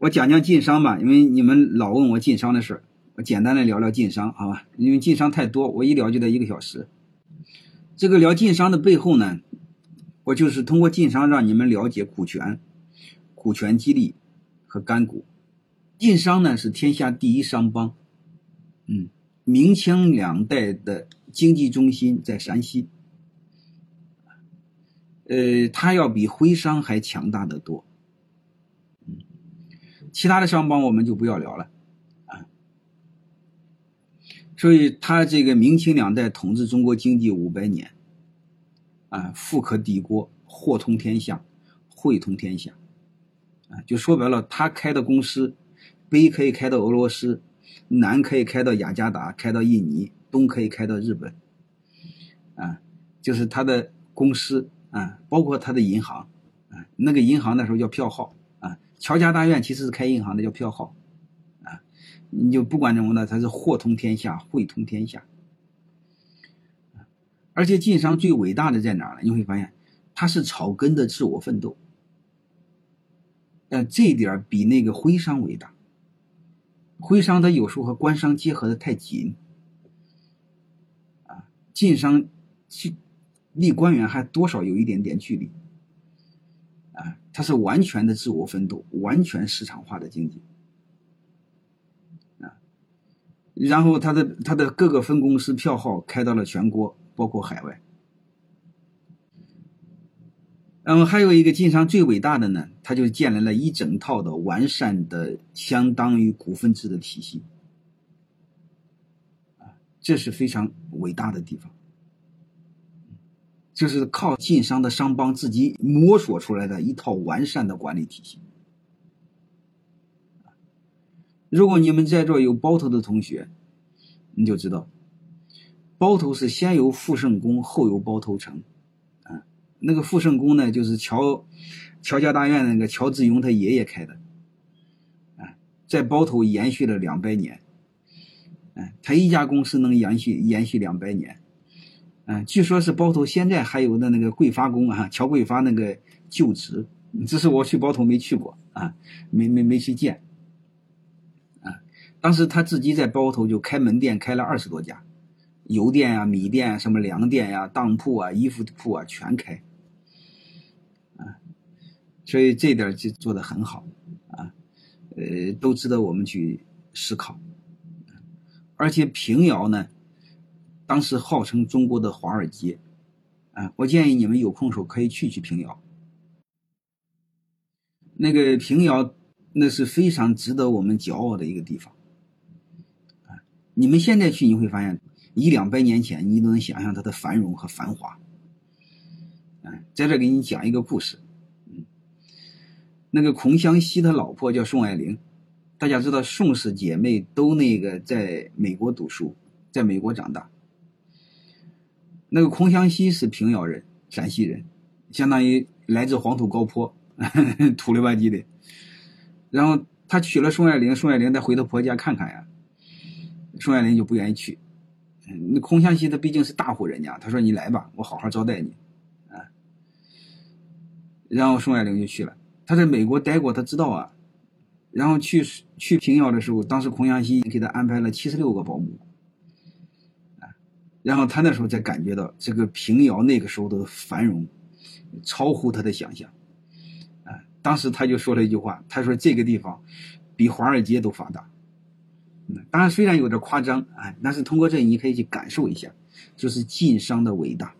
我讲讲晋商吧，因为你们老问我晋商的事，我简单的聊聊晋商，好吧？因为晋商太多，我一聊就得一个小时。这个聊晋商的背后呢，我就是通过晋商让你们了解股权、股权激励和干股。晋商呢是天下第一商帮，嗯，明清两代的经济中心在山西。呃，它要比徽商还强大的多，其他的商帮我们就不要聊了，啊，所以他这个明清两代统治中国经济五百年，啊，富可敌国，货通天下，汇通天下，啊，就说白了，他开的公司，北可以开到俄罗斯，南可以开到雅加达，开到印尼，东可以开到日本，啊，就是他的公司。啊，包括他的银行，啊，那个银行那时候叫票号，乔家大院其实是开银行的，叫票号，啊，你就不管怎么的，他是货通天下，汇通天下，而且晋商最伟大的在哪儿呢？你会发现，他是草根的自我奋斗，呃，这一点比那个徽商伟大，徽商他有时候和官商结合的太紧，啊，晋商去。离官员还多少有一点点距离，啊，它是完全的自我奋斗，完全市场化的经济，啊，然后它的它的各个分公司票号开到了全国，包括海外。嗯，还有一个晋商最伟大的呢，他就建立了一整套的完善的相当于股份制的体系，啊，这是非常伟大的地方。就是靠晋商的商帮自己摸索出来的一套完善的管理体系。如果你们在座有包头的同学，你就知道，包头是先有富圣宫，后有包头城。啊，那个富圣宫呢，就是乔乔家大院那个乔致庸他爷爷开的。啊，在包头延续了两百年。嗯，他一家公司能延续延续两百年。嗯，据说是包头现在还有的那个桂发宫啊，乔桂发那个旧址，只是我去包头没去过啊，没没没去见。啊，当时他自己在包头就开门店，开了二十多家，油店啊、米店啊、什么粮店呀、当铺啊、衣服铺啊全开。啊，所以这点就做的很好啊，呃，都值得我们去思考。而且平遥呢。当时号称中国的华尔街，啊，我建议你们有空时候可以去去平遥。那个平遥，那是非常值得我们骄傲的一个地方，啊，你们现在去你会发现，一两百年前你都能想象它的繁荣和繁华。啊，在这给你讲一个故事，那个孔祥熙他老婆叫宋霭龄，大家知道宋氏姐妹都那个在美国读书，在美国长大。那个孔祥熙是平遥人，陕西人，相当于来自黄土高坡，土里吧唧的。然后他娶了宋霭龄，宋霭龄再回到婆家看看呀，宋霭龄就不愿意去。那孔祥熙他毕竟是大户人家，他说你来吧，我好好招待你，啊。然后宋霭龄就去了，他在美国待过，他知道啊。然后去去平遥的时候，当时孔祥熙给他安排了七十六个保姆。然后他那时候才感觉到这个平遥那个时候的繁荣，超乎他的想象，啊，当时他就说了一句话，他说这个地方比华尔街都发达，嗯，当然虽然有点夸张，哎，但是通过这你可以去感受一下，就是晋商的伟大，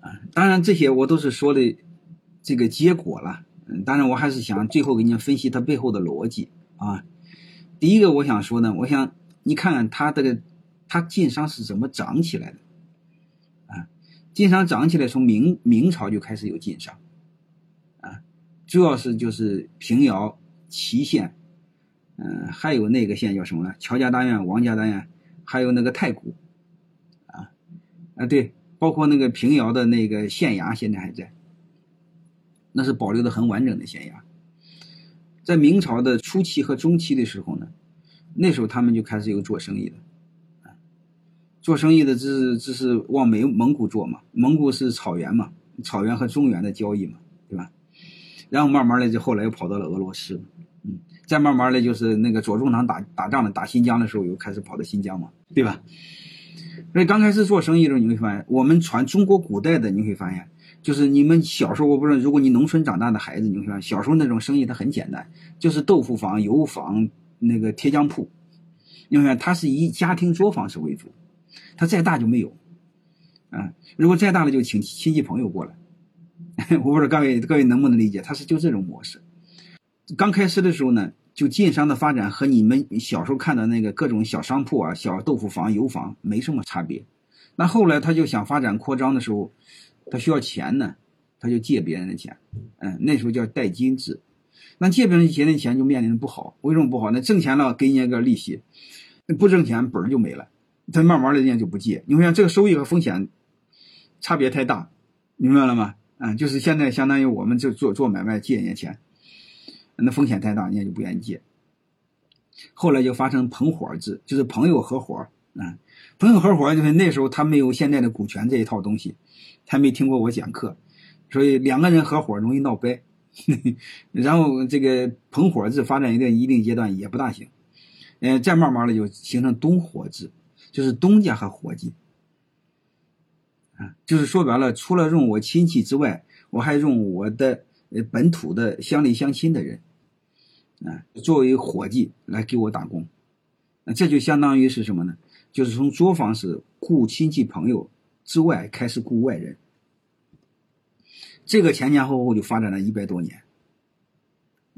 啊，当然这些我都是说的这个结果了，嗯，当然我还是想最后给你分析它背后的逻辑啊，第一个我想说呢，我想你看看他这个。它晋商是怎么涨起来的？啊，晋商涨起来从明明朝就开始有晋商，啊，主要是就是平遥、祁县，嗯，还有那个县叫什么呢？乔家大院、王家大院，还有那个太谷，啊，啊对，包括那个平遥的那个县衙现在还在，那是保留的很完整的县衙。在明朝的初期和中期的时候呢，那时候他们就开始有做生意的。做生意的，这是这是往蒙蒙古做嘛？蒙古是草原嘛？草原和中原的交易嘛，对吧？然后慢慢的就后来又跑到了俄罗斯，嗯，再慢慢的就是那个左宗棠打打仗的打新疆的时候，又开始跑到新疆嘛，对吧？所以刚开始做生意的时候，你会发现，我们传中国古代的，你会发现，就是你们小时候，我不知道，如果你农村长大的孩子，你会发现，小时候那种生意它很简单，就是豆腐坊、油坊、那个贴浆铺，你看它是以家庭作坊式为主，它再大就没有，啊，如果再大了就请亲戚朋友过来。我不知道各位各位能不能理解，它是就这种模式。刚开始的时候呢，就晋商的发展和你们小时候看的那个各种小商铺啊、小豆腐房、油坊没什么差别。那后来他就想发展扩张的时候，他需要钱呢，他就借别人的钱。嗯，那时候叫贷金制。那借别人钱的钱就面临的不好，为什么不好？那挣钱了给你个利息，不挣钱本儿就没了。他慢慢的人家就不借。你会发现这个收益和风险差别太大，明白了吗？嗯，就是现在相当于我们就做做买卖借人家钱，那风险太大，人家就不愿意借。后来就发生朋伙制，就是朋友合伙啊，朋友合伙就是那时候他没有现在的股权这一套东西，他没听过我讲课，所以两个人合伙容易闹掰。然后这个朋伙制发展一定一定阶段也不大行，嗯，再慢慢的就形成东伙制，就是东家和伙计。啊，就是说白了，除了用我亲戚之外，我还用我的呃本土的乡里乡亲的人，啊，作为伙计来给我打工，那这就相当于是什么呢？就是从作坊式雇亲戚朋友之外开始雇外人，这个前前后后就发展了一百多年，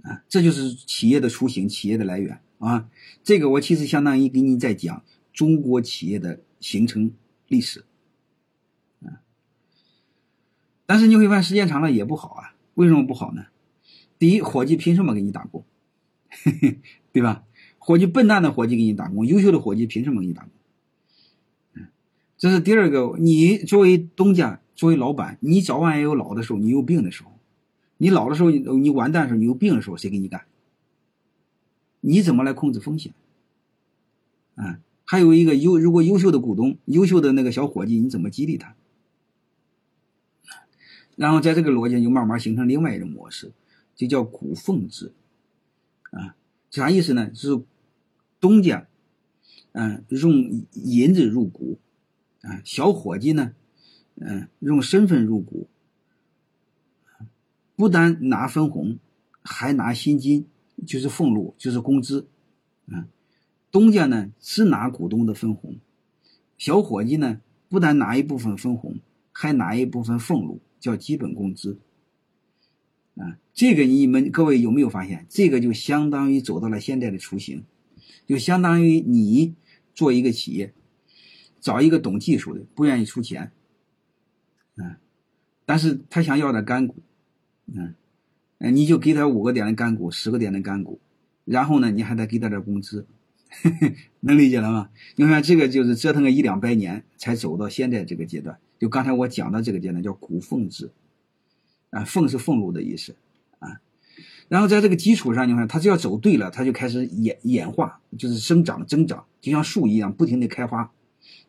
啊，这就是企业的雏形，企业的来源啊。这个我其实相当于给你在讲中国企业的形成历史。啊但是你会发现时间长了也不好啊，为什么不好呢？第一，伙计凭什么给你打工？对吧？伙计笨蛋的伙计给你打工，优秀的伙计凭什么给你打工？嗯，这是第二个。你作为东家，作为老板，你早晚也有老的时候，你有病的时候，你老的时候你你完蛋的时候，你有病的时候，谁给你干？你怎么来控制风险？啊，还有一个优，如果优秀的股东，优秀的那个小伙计，你怎么激励他？然后在这个逻辑就慢慢形成另外一种模式，就叫股奉制，啊，啥意思呢？是东家，嗯，用银子入股，啊，小伙计呢，嗯，用身份入股，不单拿分红，还拿薪金，就是俸禄，就是工资，啊，东家呢只拿股东的分红，小伙计呢不但拿一部分分红，还拿一部分俸禄。叫基本工资，啊，这个你们各位有没有发现？这个就相当于走到了现在的雏形，就相当于你做一个企业，找一个懂技术的，不愿意出钱，啊，但是他想要点干股，嗯，你就给他五个点的干股，十个点的干股，然后呢，你还得给他点工资，能理解了吗？你看这个就是折腾个一两百年才走到现在这个阶段。就刚才我讲的这个阶段叫股俸制，啊，俸是俸禄的意思，啊，然后在这个基础上，你看它只要走对了，它就开始演演化，就是生长增长，就像树一样，不停的开花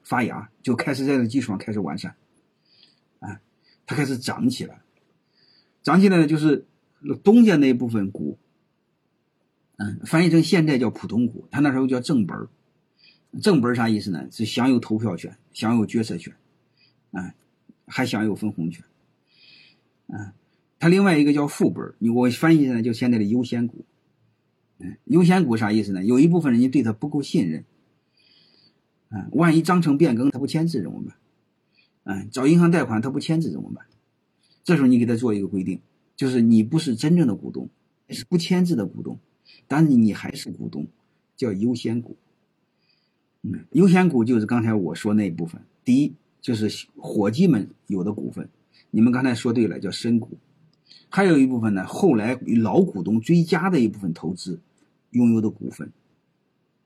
发芽，就开始在这个基础上开始完善，啊，它开始长起来，长起来呢就是东家那一部分股，嗯，翻译成现在叫普通股，他那时候叫正本儿，正本儿啥意思呢？是享有投票权，享有决策权。啊，还享有分红权，啊，它另外一个叫副本你我翻译下来就现在的优先股，嗯，优先股啥意思呢？有一部分人家对他不够信任，啊，万一章程变更他不签字怎么办？嗯，找银行贷款他不签字怎么办？这时候你给他做一个规定，就是你不是真正的股东，是不签字的股东，但是你还是股东，叫优先股，嗯，优先股就是刚才我说那一部分，第一。就是伙计们有的股份，你们刚才说对了，叫深股，还有一部分呢，后来老股东追加的一部分投资拥有的股份，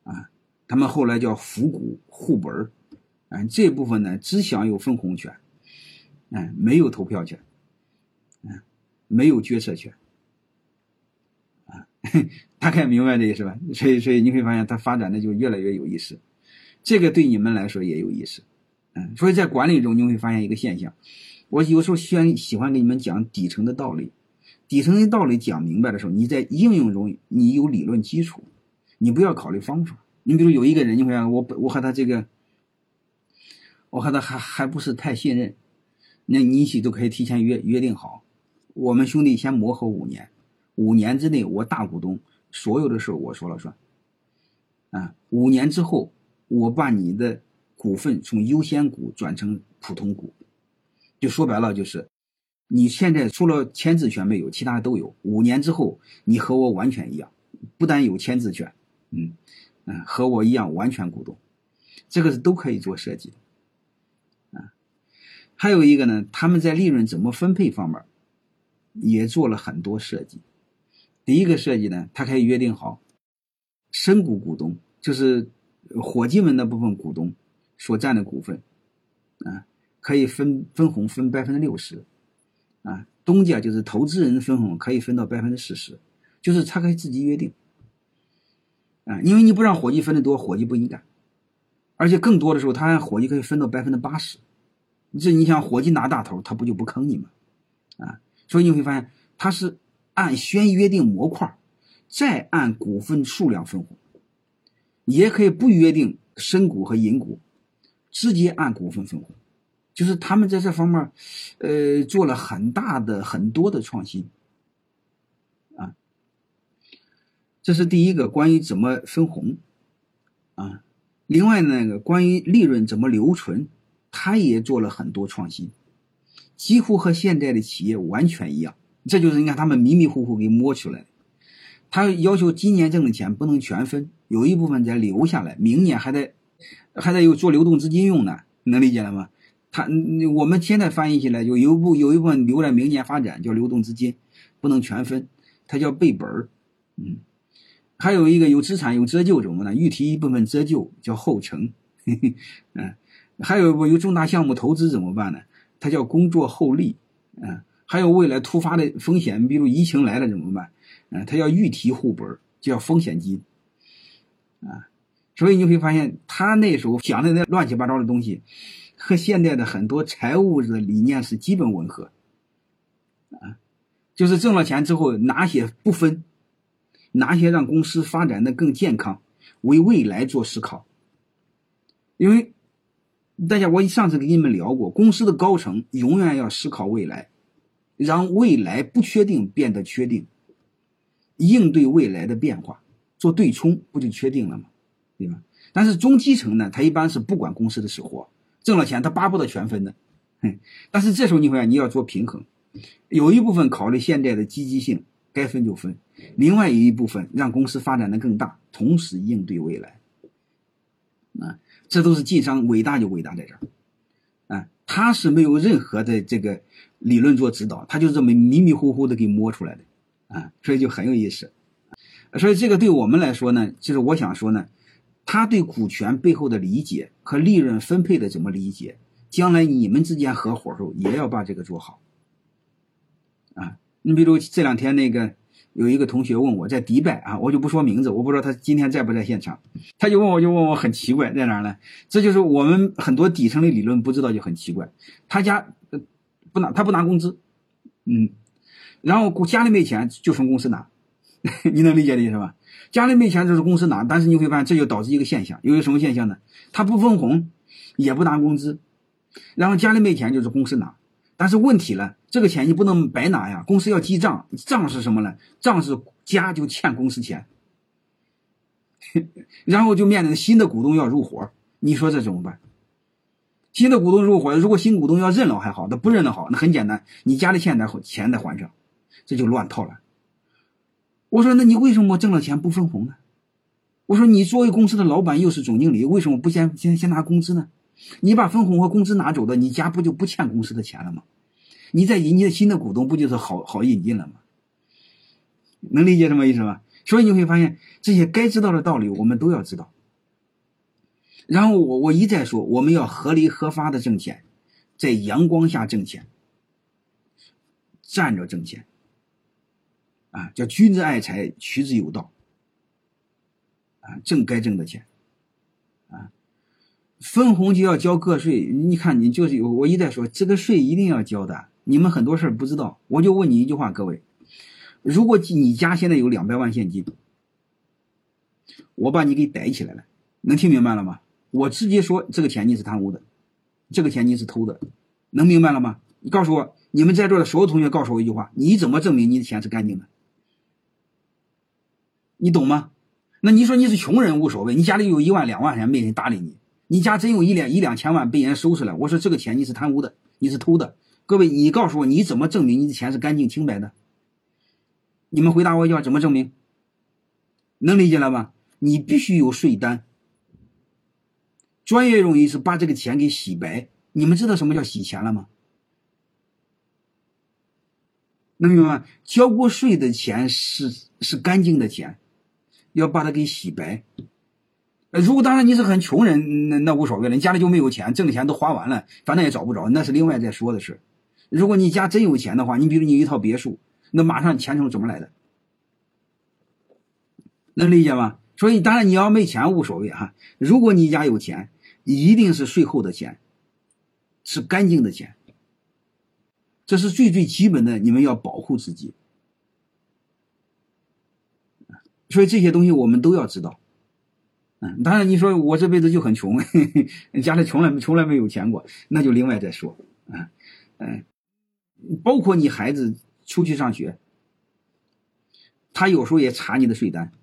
啊，他们后来叫复股护本儿，啊，这部分呢只享有分红权，嗯，没有投票权，嗯，没有决策权，大概明白这意思吧？所以，所以你会发现它发展的就越来越有意思，这个对你们来说也有意思。嗯，所以在管理中你会发现一个现象，我有时候喜欢喜欢给你们讲底层的道理，底层的道理讲明白的时候，你在应用中你有理论基础，你不要考虑方法。你比如有一个人，你会我我和他这个，我和他还还不是太信任，那你一起都可以提前约约定好，我们兄弟先磨合五年，五年之内我大股东所有的事我说了算，啊，五年之后我把你的股份从优先股转成普通股，就说白了就是。你现在除了签字权没有，其他都有。五年之后，你和我完全一样，不但有签字权，嗯嗯，和我一样完全股东，这个是都可以做设计的，啊，还有一个呢，他们在利润怎么分配方面也做了很多设计。第一个设计呢，他可以约定好，深股股东就是伙计们那部分股东所占的股份，啊，可以分分红分百分之六十。啊，东家就是投资人分红可以分到百分之四十，就是他可以自己约定。啊，因为你不让伙计分的多，伙计不一干，而且更多的时候，他让伙计可以分到百分之八十。这你想，伙计拿大头，他不就不坑你吗？啊，所以你会发现，他是按先约定模块，再按股份数量分红，也可以不约定深股和银股，直接按股份分红。就是他们在这方面，呃，做了很大的、很多的创新，啊，这是第一个关于怎么分红，啊，另外那个关于利润怎么留存，他也做了很多创新，几乎和现在的企业完全一样。这就是你看他们迷迷糊糊给摸出来，他要求今年挣的钱不能全分，有一部分得留下来，明年还得还得有做流动资金用呢，能理解了吗？他，我们现在翻译起来，有有一部有一部分留在明年发展，叫流动资金，不能全分，它叫备本儿。嗯，还有一个有资产有折旧怎么呢？预提一部分折旧叫后程。嗯，还有一部有重大项目投资怎么办呢？它叫工作后利。嗯，还有未来突发的风险，比如疫情来了怎么办？嗯，他要预提户本，叫风险金。啊，所以你会发现，他那时候想的那乱七八糟的东西。和现在的很多财务的理念是基本吻合，啊，就是挣了钱之后哪些不分，哪些让公司发展的更健康，为未来做思考。因为大家我上次跟你们聊过，公司的高层永远要思考未来，让未来不确定变得确定，应对未来的变化，做对冲不就确定了吗？对吧？但是中基层呢，他一般是不管公司的死活。挣了钱，他巴不得全分的，哼！但是这时候你会发现你要做平衡，有一部分考虑现在的积极性，该分就分；另外一部分让公司发展的更大，同时应对未来。啊，这都是晋商伟大就伟大在这儿，啊，他是没有任何的这个理论做指导，他就这么迷迷糊糊的给摸出来的，啊，所以就很有意思。所以这个对我们来说呢，就是我想说呢。他对股权背后的理解和利润分配的怎么理解？将来你们之间合伙时候也要把这个做好。啊，你比如这两天那个有一个同学问我在迪拜啊，我就不说名字，我不知道他今天在不在现场。他就问我就问我很奇怪在哪呢？这就是我们很多底层的理论不知道就很奇怪。他家不拿他不拿工资，嗯，然后家里没钱就从公司拿，你能理解的意思吧？家里没钱，就是公司拿，但是你会发现，这就导致一个现象，由于什么现象呢？他不分红，也不拿工资，然后家里没钱，就是公司拿。但是问题了，这个钱你不能白拿呀，公司要记账，账是什么呢？账是家就欠公司钱，然后就面临新的股东要入伙，你说这怎么办？新的股东入伙，如果新股东要认了还好，那不认的好，那很简单，你家里欠的钱得还上，这就乱套了。我说，那你为什么挣了钱不分红呢？我说，你作为公司的老板又是总经理，为什么不先先先拿工资呢？你把分红和工资拿走的，你家不就不欠公司的钱了吗？你再引进新的股东，不就是好好引进了吗？能理解什么意思吗？所以你会发现，这些该知道的道理我们都要知道。然后我我一再说，我们要合理合法的挣钱，在阳光下挣钱，站着挣钱。啊，叫君子爱财，取之有道。啊，挣该挣的钱，啊，分红就要交个税。你看，你就是有我一再说，这个税一定要交的。你们很多事儿不知道，我就问你一句话，各位，如果你家现在有两百万现金，我把你给逮起来了，能听明白了吗？我直接说这个钱你是贪污的，这个钱你是偷的，能明白了吗？你告诉我，你们在座的所有同学，告诉我一句话：你怎么证明你的钱是干净的？你懂吗？那你说你是穷人无所谓，你家里有一万两万钱没人搭理你，你家真有一两一两千万被人收拾了，我说这个钱你是贪污的，你是偷的。各位，你告诉我，你怎么证明你的钱是干净清白的？你们回答我一句话，怎么证明？能理解了吧？你必须有税单。专业用语是把这个钱给洗白。你们知道什么叫洗钱了吗？能明白吗？交过税的钱是是干净的钱，要把它给洗白。如果当然你是很穷人，那那无所谓了，你家里就没有钱，挣的钱都花完了，反正也找不着，那是另外再说的事。如果你家真有钱的话，你比如你一套别墅。那马上钱从怎么来的？能理解吗？所以当然你要没钱无所谓哈。如果你家有钱，一定是税后的钱，是干净的钱。这是最最基本的，你们要保护自己。所以这些东西我们都要知道。嗯，当然你说我这辈子就很穷，家里从来从来没有钱过，那就另外再说。嗯嗯，包括你孩子。出去上学，他有时候也查你的税单，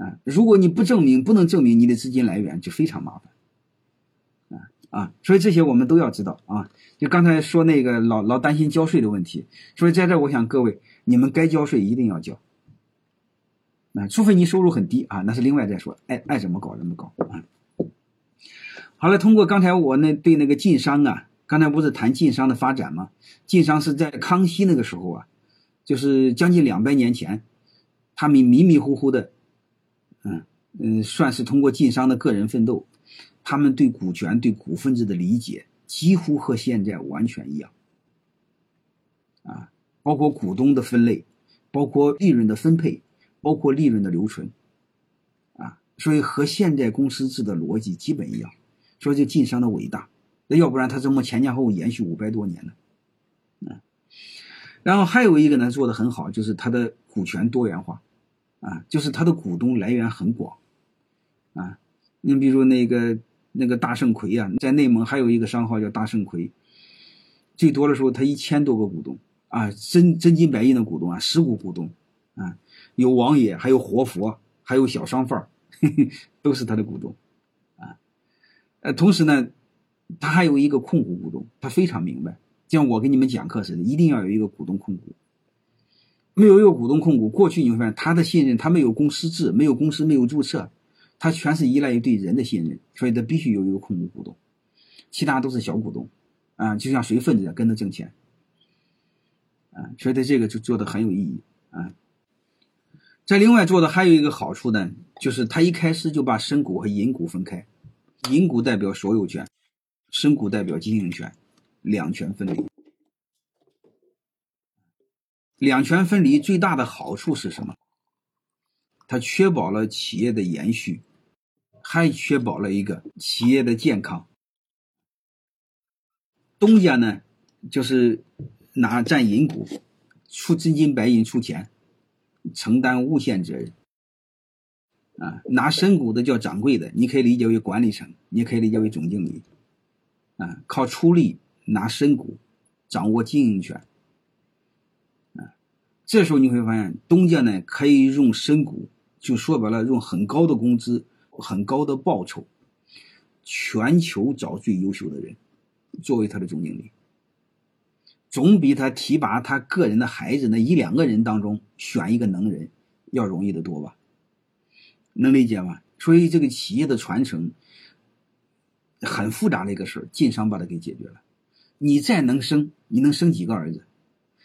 啊，如果你不证明，不能证明你的资金来源，就非常麻烦，啊啊，所以这些我们都要知道啊。就刚才说那个老老担心交税的问题，所以在这我想各位，你们该交税一定要交，啊，除非你收入很低啊，那是另外再说，爱爱怎么搞怎么搞啊。好了，通过刚才我那对那个晋商啊。刚才不是谈晋商的发展吗？晋商是在康熙那个时候啊，就是将近两百年前，他们迷迷糊糊的，嗯，算是通过晋商的个人奋斗，他们对股权、对股份制的理解几乎和现在完全一样，啊，包括股东的分类，包括利润的分配，包括利润的留存，啊，所以和现在公司制的逻辑基本一样，所以晋商的伟大。那要不然他怎么前前后后延续五百多年呢？啊，然后还有一个呢，做的很好，就是他的股权多元化，啊，就是他的股东来源很广，啊，你比如那个那个大圣魁啊，在内蒙还有一个商号叫大圣魁，最多的时候他一千多个股东啊，真真金白银的股东啊，实股股东啊，有王爷，还有活佛，还有小商贩嘿嘿 都是他的股东，啊，呃，同时呢。他还有一个控股股东，他非常明白，像我给你们讲课似的，一定要有一个股东控股。没有一个股东控股，过去你会发现他的信任，他没有公司制，没有公司，没有注册，他全是依赖于对人的信任，所以他必须有一个控股股东，其他都是小股东，啊，就像随份子跟着挣钱，啊，所以他这个就做的很有意义啊。在另外做的还有一个好处呢，就是他一开始就把深股和银股分开，银股代表所有权。深股代表经营权，两权分离。两权分离最大的好处是什么？它确保了企业的延续，还确保了一个企业的健康。东家呢，就是拿占银股，出真金白银出钱，承担无限责任。啊，拿深股的叫掌柜的，你可以理解为管理层，你也可以理解为总经理。啊，靠出力拿深股，掌握经营权。啊，这时候你会发现，东家呢可以用深股，就说白了，用很高的工资、很高的报酬，全球找最优秀的人作为他的总经理，总比他提拔他个人的孩子那一两个人当中选一个能人要容易的多吧？能理解吗？所以这个企业的传承。很复杂的一个事儿，晋商把它给解决了。你再能生，你能生几个儿子？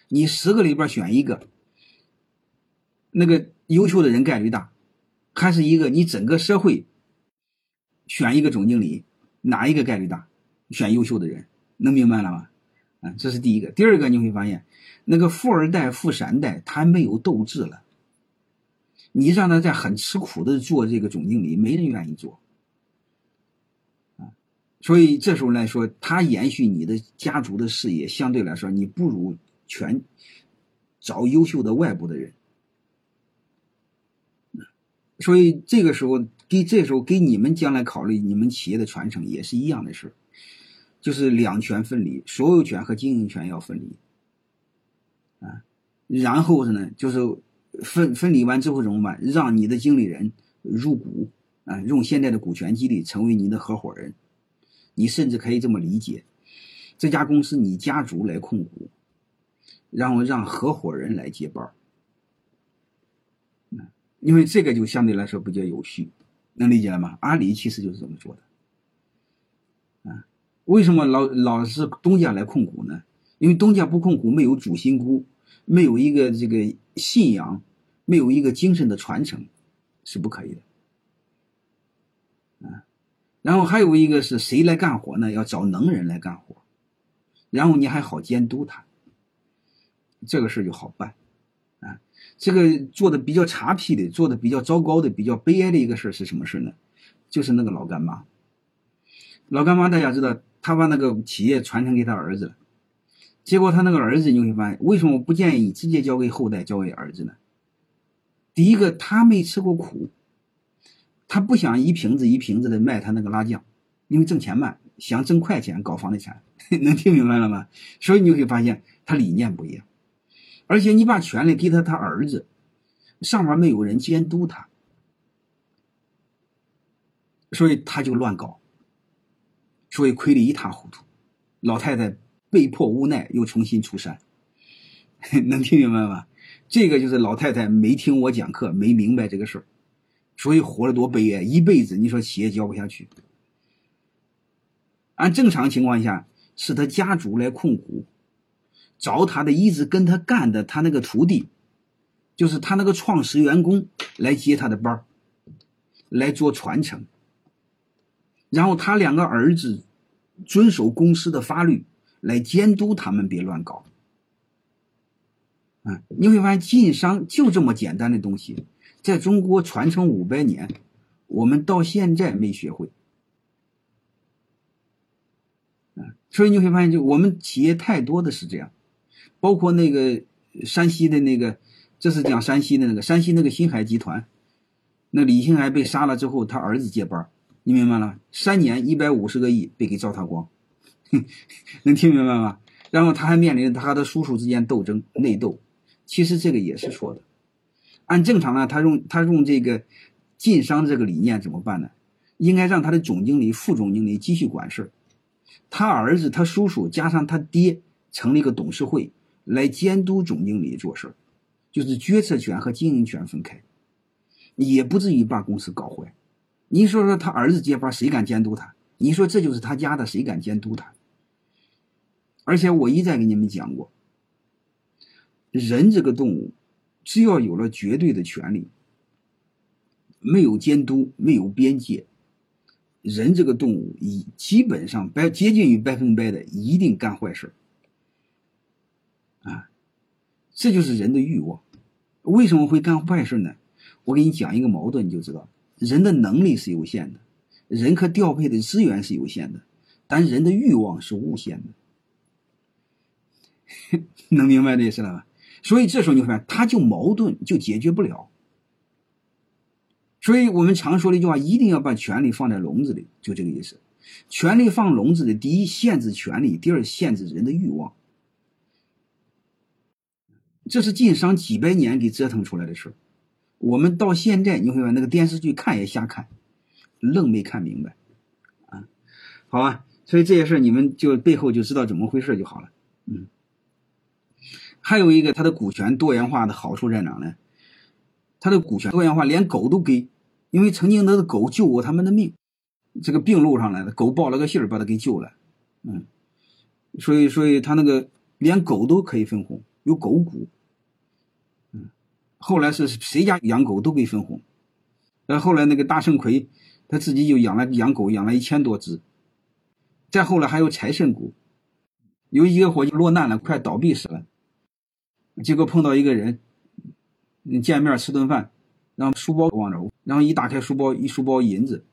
你十个里边选一个，那个优秀的人概率大，还是一个你整个社会选一个总经理，哪一个概率大？选优秀的人，能明白了吗？啊，这是第一个。第二个你会发现，那个富二代、富三代他没有斗志了，你让他在很吃苦的做这个总经理，没人愿意做。所以这时候来说，他延续你的家族的事业，相对来说，你不如全找优秀的外部的人。所以这个时候给这时候给你们将来考虑你们企业的传承也是一样的事就是两权分离，所有权和经营权要分离。啊，然后是呢，就是分分离完之后怎么办？让你的经理人入股，啊，用现在的股权激励成为你的合伙人。你甚至可以这么理解，这家公司你家族来控股，然后让合伙人来接班因为这个就相对来说比较有序，能理解了吗？阿里其实就是这么做的，啊，为什么老老是东家来控股呢？因为东家不控股，没有主心骨，没有一个这个信仰，没有一个精神的传承，是不可以的，啊，然后还有一个是谁来干活呢？要找能人来干活，然后你还好监督他，这个事就好办。这个做的比较差皮的，做的比较糟糕的，比较悲哀的一个事是什么事呢？就是那个老干妈。老干妈大家知道，他把那个企业传承给他儿子了，结果他那个儿子你会发现，为什么不建议直接交给后代，交给儿子呢？第一个，他没吃过苦，他不想一瓶子一瓶子的卖他那个辣酱，因为挣钱慢，想挣快钱搞房地产，能听明白了吗？所以你会发现他理念不一样。而且你把权力给他他儿子，上面没有人监督他，所以他就乱搞，所以亏得一塌糊涂。老太太被迫无奈又重新出山，能听明白吗？这个就是老太太没听我讲课，没明白这个事儿，所以活了多悲哀，一辈子你说企业交不下去。按正常情况下，是他家族来控股。找他的一直跟他干的他那个徒弟，就是他那个创始员工来接他的班来做传承。然后他两个儿子遵守公司的法律来监督他们别乱搞。啊，你会发现晋商就这么简单的东西，在中国传承五百年，我们到现在没学会。啊，所以你会发现，就我们企业太多的是这样。包括那个山西的那个，这是讲山西的那个山西那个新海集团，那李新海被杀了之后，他儿子接班，你明白了？三年一百五十个亿被给糟蹋光，能听明白吗？然后他还面临着他的叔叔之间斗争内斗，其实这个也是错的。按正常呢，他用他用这个晋商这个理念怎么办呢？应该让他的总经理、副总经理继续管事他儿子、他叔叔加上他爹成立一个董事会。来监督总经理做事就是决策权和经营权分开，也不至于把公司搞坏。你说说他儿子接班，谁敢监督他？你说这就是他家的，谁敢监督他？而且我一再给你们讲过，人这个动物，只要有了绝对的权利，没有监督，没有边界，人这个动物以基本上百接近于百分百的一定干坏事啊，这就是人的欲望。为什么会干坏事呢？我给你讲一个矛盾，你就知道，人的能力是有限的，人可调配的资源是有限的，但人的欲望是无限的。能明白这意思了吧？所以这时候你会发现，他就矛盾，就解决不了。所以我们常说的一句话，一定要把权力放在笼子里，就这个意思。权力放笼子里，第一限制权力，第二限制人的欲望。这是晋商几百年给折腾出来的事我们到现在你会把那个电视剧看也瞎看，愣没看明白，啊，好吧，所以这些事你们就背后就知道怎么回事就好了，嗯。还有一个，它的股权多元化的好处在哪呢？它的股权多元化，连狗都给，因为曾经那个狗救过他们的命，这个病路上来的狗报了个信儿，把他给救了，嗯，所以所以他那个连狗都可以分红，有狗股。后来是谁家养狗都给分红，呃，后来那个大圣魁他自己就养了养狗，养了一千多只。再后来还有财神股，有一个伙计落难了，快倒闭死了，结果碰到一个人，见面吃顿饭，然后书包忘着，然后一打开书包，一书包银子，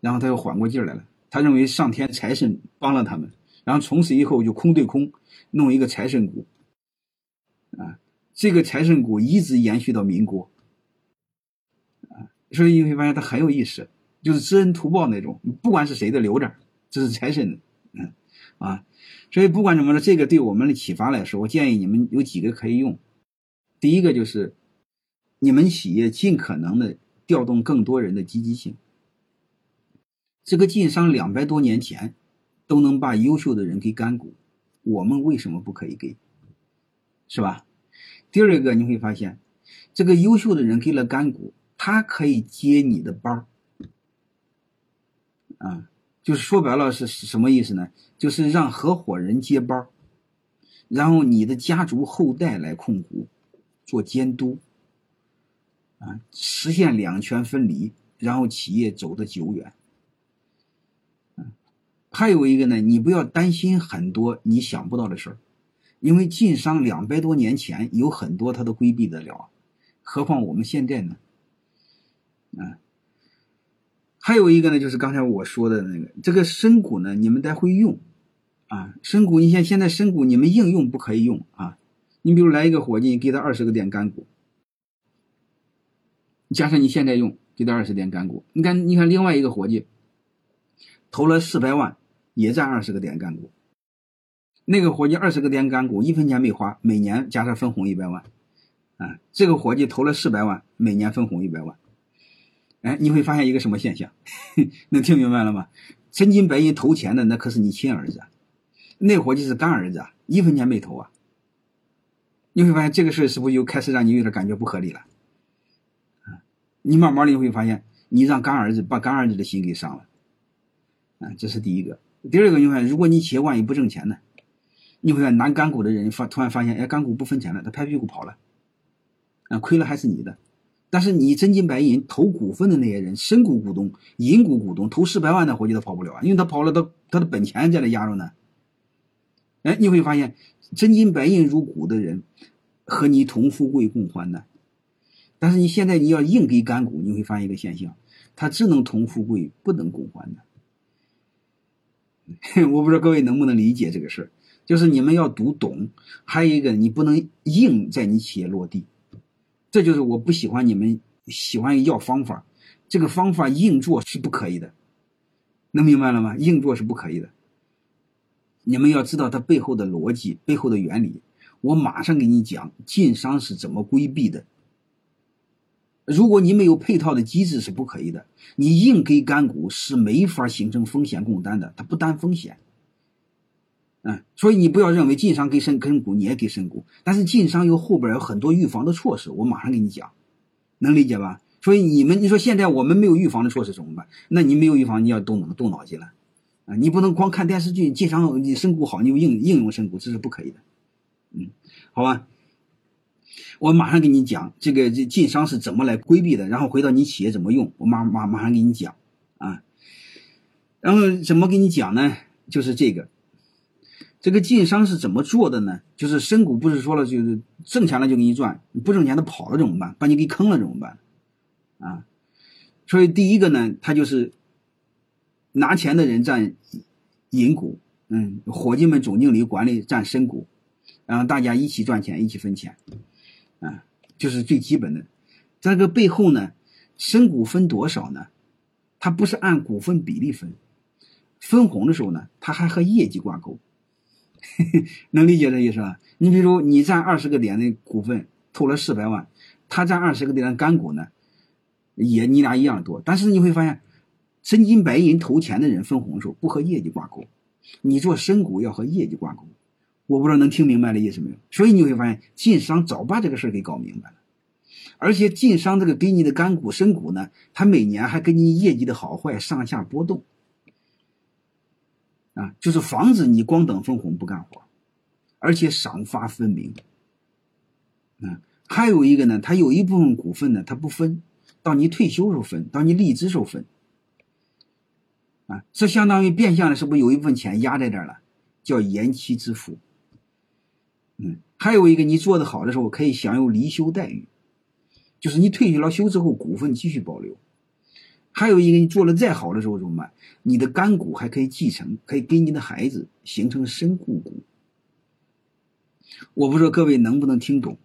然后他又缓过劲来了，他认为上天财神帮了他们，然后从此以后就空对空弄一个财神股，啊。这个财神股一直延续到民国，啊，所以你会发现它很有意思，就是知恩图报那种，不管是谁的留着，这是财神的，嗯，啊，所以不管怎么说，这个对我们的启发来说，我建议你们有几个可以用。第一个就是，你们企业尽可能的调动更多人的积极性。这个晋商两百多年前都能把优秀的人给干股，我们为什么不可以给？是吧？第二个你会发现，这个优秀的人给了干股，他可以接你的班儿，啊，就是说白了是什么意思呢？就是让合伙人接班儿，然后你的家族后代来控股。做监督，啊，实现两权分离，然后企业走得久远。还有一个呢，你不要担心很多你想不到的事儿，因为晋商两百多年前有很多他都规避得了，何况我们现在呢？啊，还有一个呢，就是刚才我说的那个，这个深股呢，你们得会用，啊，深股，你像现在深股你们应用不可以用啊。你比如来一个伙计，给他二十个点干股，加上你现在用，给他二十点干股。你看，你看另外一个伙计投了四百万，也占二十个点干股。那个伙计二十个点干股，一分钱没花，每年加上分红一百万，啊，这个伙计投了四百万，每年分红一百万。哎，你会发现一个什么现象？能听明白了吗？真金白银投钱的那可是你亲儿子啊，那伙计是干儿子啊，一分钱没投啊。你会发现这个事是不是又开始让你有点感觉不合理了？啊，你慢慢的你会发现，你让干儿子把干儿子的心给伤了，啊，这是第一个。第二个，你看，如果你企业万一不挣钱呢？你会看拿干股的人发突然发现，哎，干股不分钱了，他拍屁股跑了，啊，亏了还是你的。但是你真金白银投股份的那些人，深股股东、银股股东投四百万的伙计都跑不了啊，因为他跑了，他他的本钱在那压着呢。哎，你会发现。真金白银入股的人，和你同富贵共患难。但是你现在你要硬给干股，你会发现一个现象，他只能同富贵，不能共患难。我不知道各位能不能理解这个事儿，就是你们要读懂。还有一个，你不能硬在你企业落地，这就是我不喜欢你们喜欢要方法，这个方法硬做是不可以的，能明白了吗？硬做是不可以的。你们要知道它背后的逻辑、背后的原理，我马上给你讲晋商是怎么规避的。如果你没有配套的机制是不可以的，你硬给干股是没法形成风险共担的，它不担风险。嗯，所以你不要认为晋商给深跟股你也给深股，但是晋商有后边有很多预防的措施，我马上给你讲，能理解吧？所以你们你说现在我们没有预防的措施怎么办？那你没有预防，你要动动动脑筋了。啊，你不能光看电视剧，晋商你深股好，你就应应用深股，这是不可以的。嗯，好吧，我马上给你讲这个这晋商是怎么来规避的，然后回到你企业怎么用，我马马马上给你讲啊。然后怎么给你讲呢？就是这个，这个晋商是怎么做的呢？就是深股不是说了，就是挣钱了就给你赚，不挣钱他跑了怎么办？把你给坑了怎么办？啊，所以第一个呢，他就是。拿钱的人占银股，嗯，伙计们、总经理、管理占深股，然后大家一起赚钱，一起分钱，啊，就是最基本的。在这个背后呢，深股分多少呢？它不是按股份比例分，分红的时候呢，它还和业绩挂钩，能理解这意思吧？你比如你占二十个点的股份，投了四百万，他占二十个点的干股呢，也你俩一样多，但是你会发现。真金白银投钱的人分红的时候不和业绩挂钩，你做深股要和业绩挂钩。我不知道能听明白的意思没有？所以你会发现晋商早把这个事儿给搞明白了，而且晋商这个给你的干股深股呢，他每年还给你业绩的好坏上下波动，啊，就是防止你光等分红不干活，而且赏罚分明。啊，还有一个呢，他有一部分股份呢，他不分，到你退休时候分，到你离职时候分。啊，这相当于变相的，是不是有一部分钱压在这儿了？叫延期支付。嗯，还有一个，你做的好的时候可以享有离休待遇，就是你退休了休之后，股份继续保留。还有一个，你做的再好的时候怎么办？你的干股还可以继承，可以给你的孩子形成身故股。我不知道各位能不能听懂，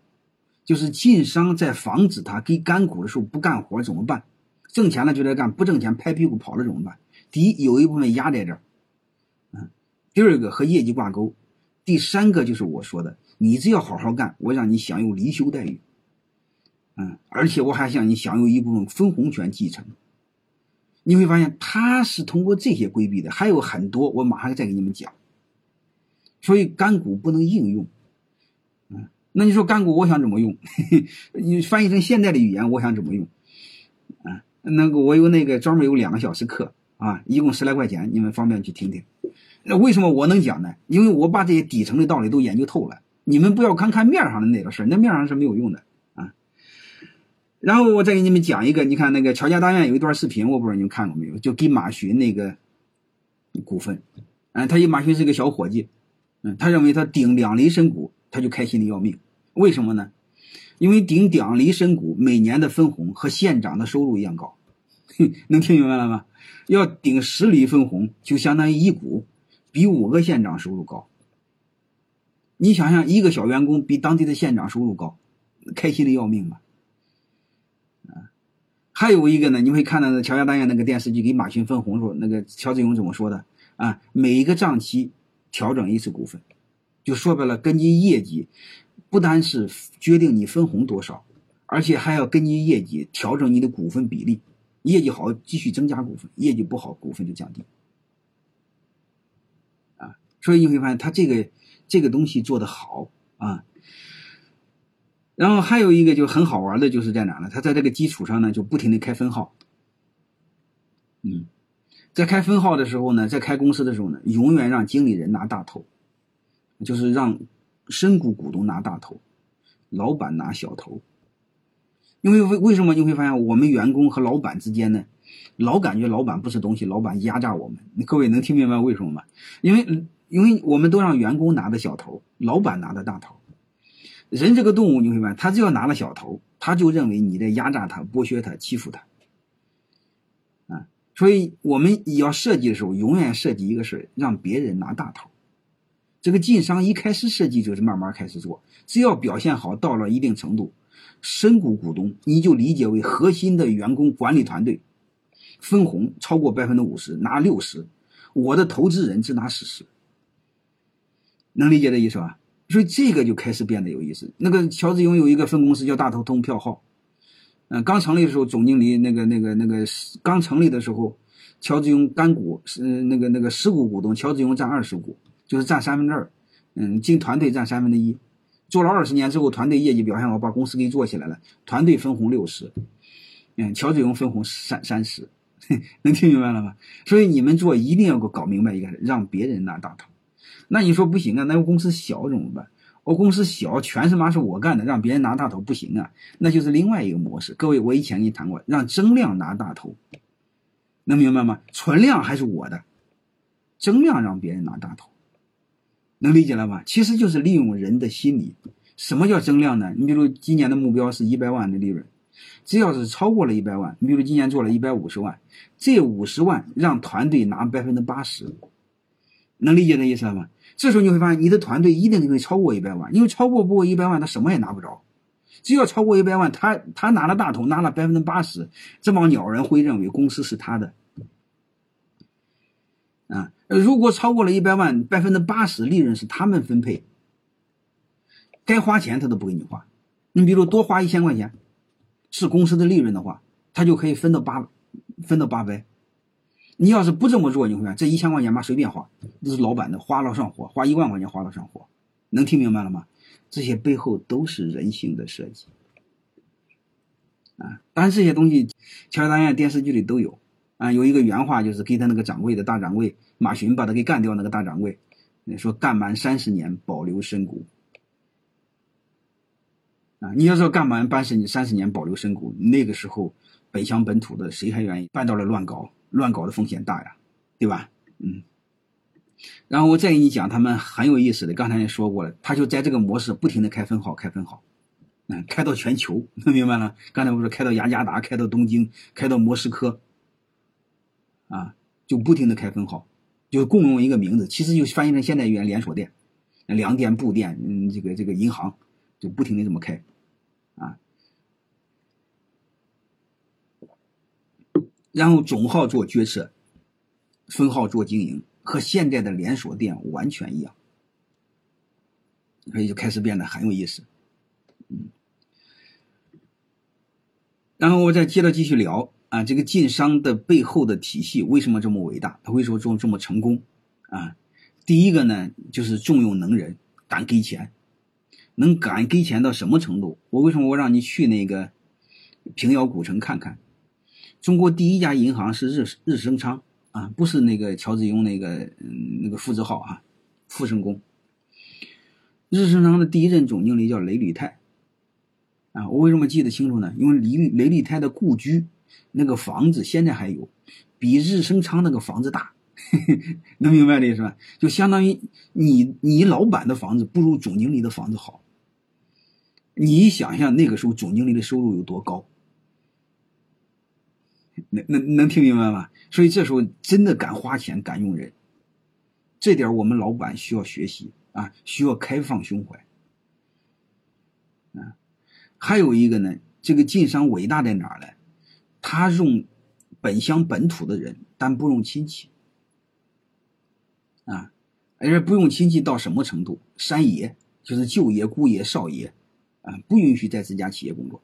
就是晋商在防止他给干股的时候不干活怎么办？挣钱了就在干，不挣钱拍屁股跑了怎么办？第一，有一部分压在这儿，嗯，第二个和业绩挂钩，第三个就是我说的，你只要好好干，我让你享有离休待遇，嗯，而且我还向你享有一部分分红权继承。你会发现他是通过这些规避的，还有很多，我马上再给你们讲。所以干股不能应用，嗯，那你说干股我想怎么用？你翻译成现在的语言，我想怎么用？啊，那个我有那个专门有两个小时课啊，一共十来块钱，你们方便去听听。那为什么我能讲呢？因为我把这些底层的道理都研究透了。你们不要看看面上的那个事儿，那面上是没有用的。然后我再给你们讲一个，你看那个乔家大院有一段视频，我不知道你们看过没有？就给马群那个股份，嗯，他以马群是个小伙计，嗯，他认为他顶两厘深股，他就开心的要命。为什么呢？因为顶两厘深股每年的分红和县长的收入一样高，能听明白了吗？要顶十厘分红，就相当于一股，比五个县长收入高。你想想，一个小员工比当地的县长收入高，开心的要命吧？还有一个呢，你会看到那乔家大院那个电视剧给马群分红时候，那个乔志勇怎么说的啊？每一个账期调整一次股份，就说白了，根据业绩，不单是决定你分红多少，而且还要根据业绩调整你的股份比例。业绩好继续增加股份，业绩不好股份就降低。啊，所以你会发现他这个这个东西做得好啊。然后还有一个就很好玩的，就是在哪呢？他在这个基础上呢，就不停的开分号。嗯，在开分号的时候呢，在开公司的时候呢，永远让经理人拿大头，就是让深股股东拿大头，老板拿小头。因为为为什么你会发现我们员工和老板之间呢，老感觉老板不是东西，老板压榨我们。各位能听明白为什么吗？因为因为我们都让员工拿的小头，老板拿的大头。人这个动物，你会发现，他只要拿了小头，他就认为你在压榨他、剥削他、欺负他，啊！所以我们要设计的时候，永远设计一个事儿，让别人拿大头。这个晋商一开始设计就是慢慢开始做，只要表现好，到了一定程度，深股股东你就理解为核心的员工管理团队，分红超过百分之五十拿六十，我的投资人只拿四十，能理解这意思吧？所以这个就开始变得有意思。那个乔志勇有一个分公司叫大头通票号，嗯，刚成立的时候，总经理那个那个那个刚成立的时候，乔志勇干股是那个那个十股股东，乔志勇占二十股，就是占三分之二，嗯，进团队占三分之一。做了二十年之后，团队业绩表现好，把公司给做起来了，团队分红六十，嗯，乔志勇分红三三十，能听明白了吗？所以你们做一定要搞搞明白一个，让别人拿大头。那你说不行啊？那我公司小怎么办？我公司小，全他妈是我干的，让别人拿大头不行啊？那就是另外一个模式。各位，我以前跟你谈过，让增量拿大头，能明白吗？存量还是我的，增量让别人拿大头，能理解了吧？其实就是利用人的心理。什么叫增量呢？你比如今年的目标是一百万的利润，只要是超过了一百万，你比如今年做了一百五十万，这五十万让团队拿百分之八十，能理解这意思了吗？这时候你会发现，你的团队一定会超过一百万，因为超过不过一百万，他什么也拿不着。只要超过一百万，他他拿了大头，拿了百分之八十，这帮鸟人会认为公司是他的。啊，如果超过了一百万，百分之八十利润是他们分配，该花钱他都不给你花。你比如多花一千块钱，是公司的利润的话，他就可以分到八，分到八百。你要是不这么做，你会看这一千块钱嘛随便花，这是老板的，花了上火，花一万块钱花了上火，能听明白了吗？这些背后都是人性的设计啊！当然这些东西，乔家大院电视剧里都有啊。有一个原话就是给他那个掌柜的大掌柜马群把他给干掉，那个大掌柜说干满三十年保留身股啊！你要说干满半十年三十年保留身股，那个时候本乡本土的谁还愿意？半道了乱搞。乱搞的风险大呀，对吧？嗯，然后我再给你讲，他们很有意思的。刚才也说过了，他就在这个模式不停的开分号，开分号，嗯，开到全球，能 明白了？刚才不是开到雅加达，开到东京，开到莫斯科，啊，就不停的开分号，就共用一个名字，其实就翻译成现代语言连锁店，粮店、布店，嗯，这个这个银行，就不停的这么开，啊，然后总号做决策，分号做经营，和现在的连锁店完全一样，所以就开始变得很有意思，嗯，然后我再接着继续聊啊，这个晋商的背后的体系为什么这么伟大？他为什么做这么成功？啊，第一个呢，就是重用能人，敢给钱。能敢给钱到什么程度？我为什么我让你去那个平遥古城看看？中国第一家银行是日日升昌啊，不是那个乔致庸那个嗯那个复制号啊，富盛公。日升昌的第一任总经理叫雷履泰啊，我为什么记得清楚呢？因为雷雷履泰的故居那个房子现在还有，比日升昌那个房子大，能明白这意思吧？就相当于你你老板的房子不如总经理的房子好。你想想那个时候总经理的收入有多高？能能能听明白吗？所以这时候真的敢花钱，敢用人，这点我们老板需要学习啊，需要开放胸怀啊。还有一个呢，这个晋商伟大在哪儿呢？他用本乡本土的人，但不用亲戚啊，而且不用亲戚到什么程度？三爷就是舅爷、姑爷、少爷。啊，不允许在自家企业工作，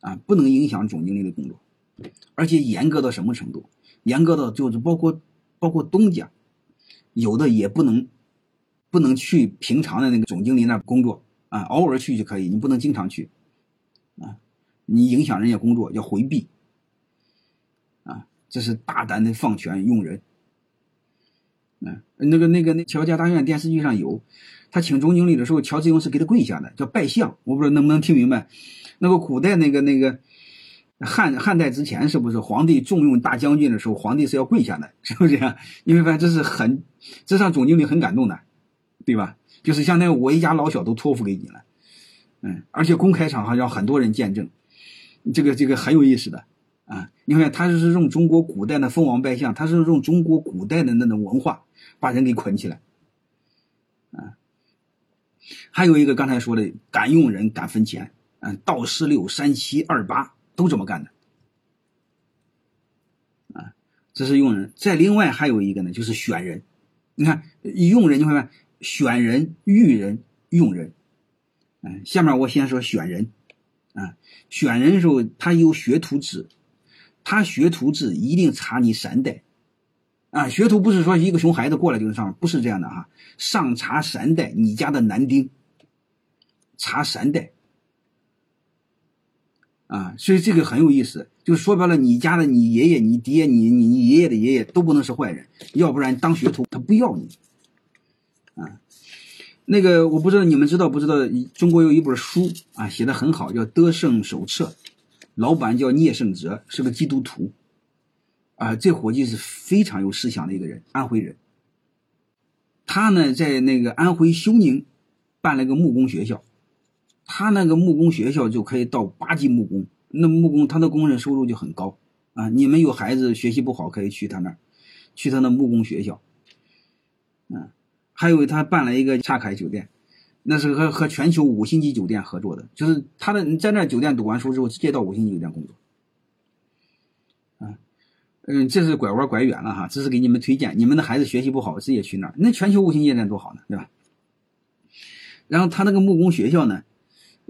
啊，不能影响总经理的工作，而且严格到什么程度？严格到就是包括包括东家，有的也不能不能去平常的那个总经理那工作啊，偶尔去就可以，你不能经常去，啊，你影响人家工作要回避，啊，这是大胆的放权用人，嗯，那个那个那乔家大院电视剧上有。他请总经理的时候，乔致庸是给他跪下的，叫拜相。我不知道能不能听明白。那个古代那个那个汉汉代之前，是不是皇帝重用大将军的时候，皇帝是要跪下的，是不是这样？因为反正这是很，这让总经理很感动的，对吧？就是相当于我一家老小都托付给你了，嗯，而且公开场合让很多人见证，这个这个很有意思的啊。你看，他就是用中国古代的封王拜相，他是用中国古代的那种文化把人给捆起来，啊。还有一个刚才说的，敢用人，敢分钱，嗯，道十六、三七、二八都这么干的，啊，这是用人。再另外还有一个呢，就是选人。你看用人，你会发现选人、育人、用人。嗯，下面我先说选人，啊，选人的时候他有学徒制，他学徒制一定查你三代。啊，学徒不是说一个熊孩子过来就能上，不是这样的哈。上查三代，你家的男丁，查三代，啊，所以这个很有意思，就说白了，你家的你爷爷、你爹、你你你爷爷的爷爷都不能是坏人，要不然当学徒他不要你。啊，那个我不知道你们知道不知道，中国有一本书啊，写的很好，叫《德胜手册》，老板叫聂胜哲，是个基督徒。啊，这伙计是非常有思想的一个人，安徽人。他呢，在那个安徽休宁办了个木工学校，他那个木工学校就可以到八级木工，那木工他的工人收入就很高啊。你们有孩子学习不好，可以去他那儿，去他那木工学校。嗯，还有他办了一个恰凯酒店，那是和和全球五星级酒店合作的，就是他的你在那酒店读完书之后，直接到五星级酒店工作。嗯，这是拐弯拐远了哈，这是给你们推荐，你们的孩子学习不好，直接去那儿，那全球五星级酒店多好呢，对吧？然后他那个木工学校呢，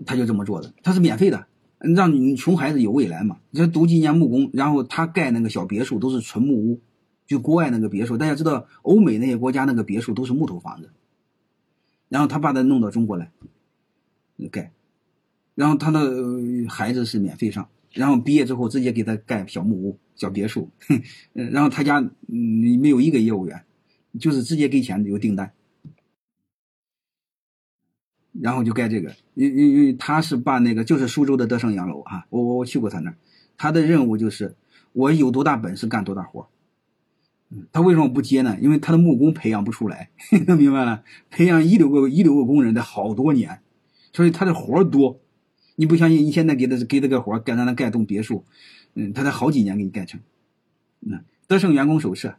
他就这么做的，他是免费的，让你穷孩子有未来嘛。你读几年木工，然后他盖那个小别墅都是纯木屋，就国外那个别墅，大家知道欧美那些国家那个别墅都是木头房子，然后他把它弄到中国来盖，然后他的孩子是免费上。然后毕业之后直接给他盖小木屋、小别墅，嗯，然后他家嗯没有一个业务员，就是直接给钱有订单，然后就盖这个，因因因为他是把那个就是苏州的德胜洋楼啊，我我我去过他那儿，他的任务就是我有多大本事干多大活，嗯，他为什么不接呢？因为他的木工培养不出来，能 明白了？培养一流个一流个工人得好多年，所以他的活多。你不相信？你现在给他给他个活盖让他盖栋别墅，嗯，他得好几年给你盖成。嗯德胜员工手册，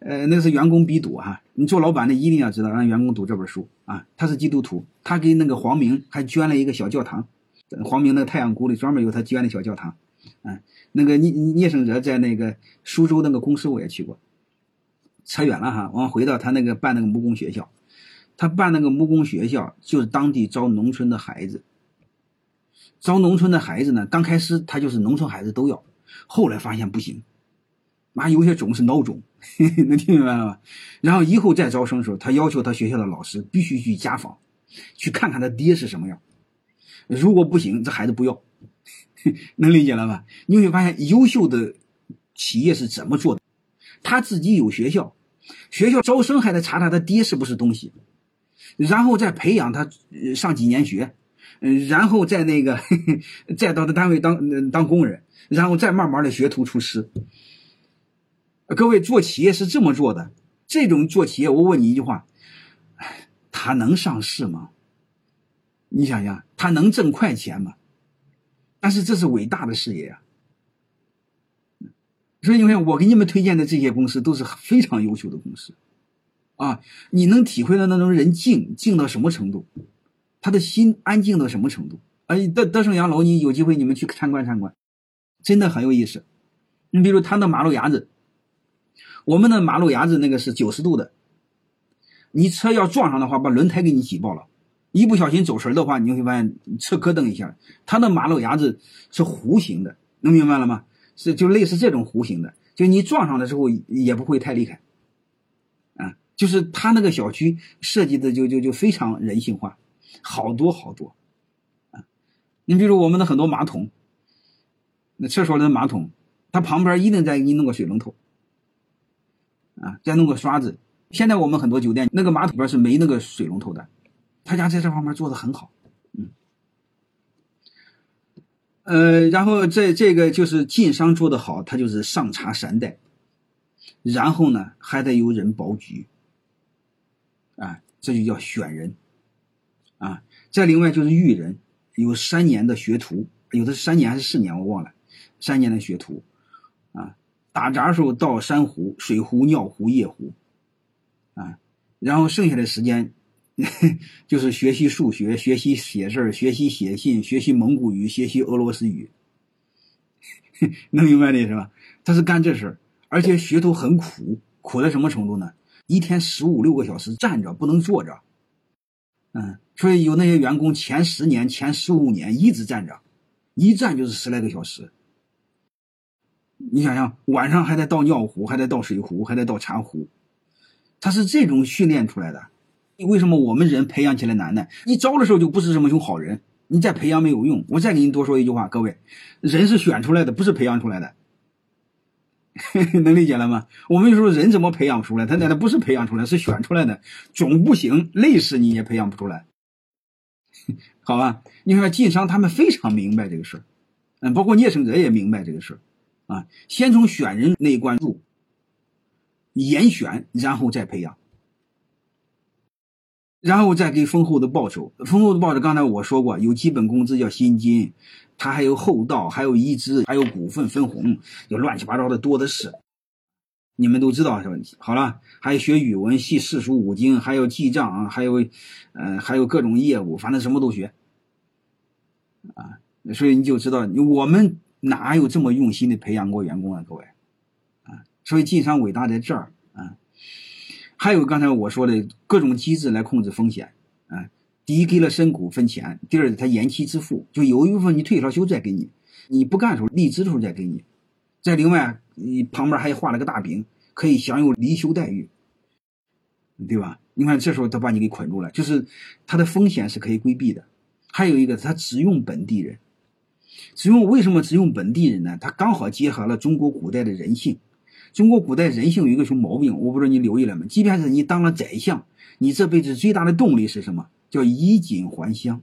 呃，那是员工必读哈。你做老板的一定要知道，让员工读这本书啊。他是基督徒，他给那个黄明还捐了一个小教堂，黄明那个太阳谷里专门有他捐的小教堂。嗯，那个聂聂胜哲在那个苏州那个公司我也去过。扯远了哈，我们回到他那个办那个木工学校，他办那个木工学校就是当地招农村的孩子，招农村的孩子呢，刚开始他就是农村孩子都要，后来发现不行，妈有些种是孬种，能听明白了吗？然后以后再招生的时候，他要求他学校的老师必须去家访，去看看他爹是什么样，如果不行，这孩子不要，能理解了吧？你会发现优秀的企业是怎么做的。他自己有学校，学校招生还得查查他爹是不是东西，然后再培养他上几年学，嗯，然后再那个 再到他单位当当工人，然后再慢慢的学徒出师。各位做企业是这么做的，这种做企业，我问你一句话，他能上市吗？你想想，他能挣快钱吗？但是这是伟大的事业啊。所以你看，我给你们推荐的这些公司都是非常优秀的公司，啊，你能体会到那种人静静到什么程度，他的心安静到什么程度？哎，德德胜洋楼，你有机会你们去参观参观，真的很有意思。你比如他的马路牙子，我们的马路牙子那个是九十度的，你车要撞上的话，把轮胎给你挤爆了，一不小心走神的话，你就会发现车咯噔一下。它的马路牙子是弧形的，能明白了吗？是就类似这种弧形的，就你撞上的时候也不会太厉害，啊，就是他那个小区设计的就就就非常人性化，好多好多，啊，你比如我们的很多马桶，那厕所的马桶，它旁边一定再给你弄个水龙头，啊，再弄个刷子。现在我们很多酒店那个马桶边是没那个水龙头的，他家在这方面做的很好。嗯呃，然后这这个就是晋商做的好，他就是上茶三代，然后呢还得有人保局，啊，这就叫选人，啊，再另外就是育人，有三年的学徒，有的是三年还是四年我忘了，三年的学徒，打杂时候倒山壶、水壶、尿壶、夜壶，啊，然后剩下的时间。就是学习数学，学习写字学习写信，学习蒙古语，学习俄罗斯语，能明白的是吧？他是干这事儿，而且学徒很苦，苦到什么程度呢？一天十五六个小时站着，不能坐着。嗯，所以有那些员工前十年、前十五年一直站着，一站就是十来个小时。你想想，晚上还得倒尿壶，还得倒水壶，还得倒茶壶，他是这种训练出来的。为什么我们人培养起来难呢？你招的时候就不是这么种好人，你再培养没有用。我再给你多说一句话，各位，人是选出来的，不是培养出来的，能理解了吗？我们说人怎么培养出来？他那不是培养出来，是选出来的，总不行，累死你也培养不出来，好吧？你看晋商他们非常明白这个事儿，嗯，包括聂胜哲也明白这个事儿，啊，先从选人那一关入，严选，然后再培养。然后再给丰厚的报酬，丰厚的报酬，刚才我说过，有基本工资叫薪金，他还有厚道，还有一支，还有股份分红，就乱七八糟的多的是。你们都知道这问题。好了，还有学语文，系四书五经，还有记账啊，还有，嗯，还有各种业务，反正什么都学。啊，所以你就知道，我们哪有这么用心的培养过员工啊，各位，啊，所以晋商伟大在这儿啊。还有刚才我说的各种机制来控制风险，啊，第一给了身股分钱，第二他延期支付，就有一部分你退了休再给你，你不干时候离职的时候再给你，再另外你旁边还画了个大饼，可以享有离休待遇，对吧？你看这时候他把你给捆住了，就是他的风险是可以规避的。还有一个他只用本地人，只用为什么只用本地人呢？他刚好结合了中国古代的人性。中国古代人性有一个什么毛病？我不知道你留意了没？即便是你当了宰相，你这辈子最大的动力是什么？叫衣锦还乡。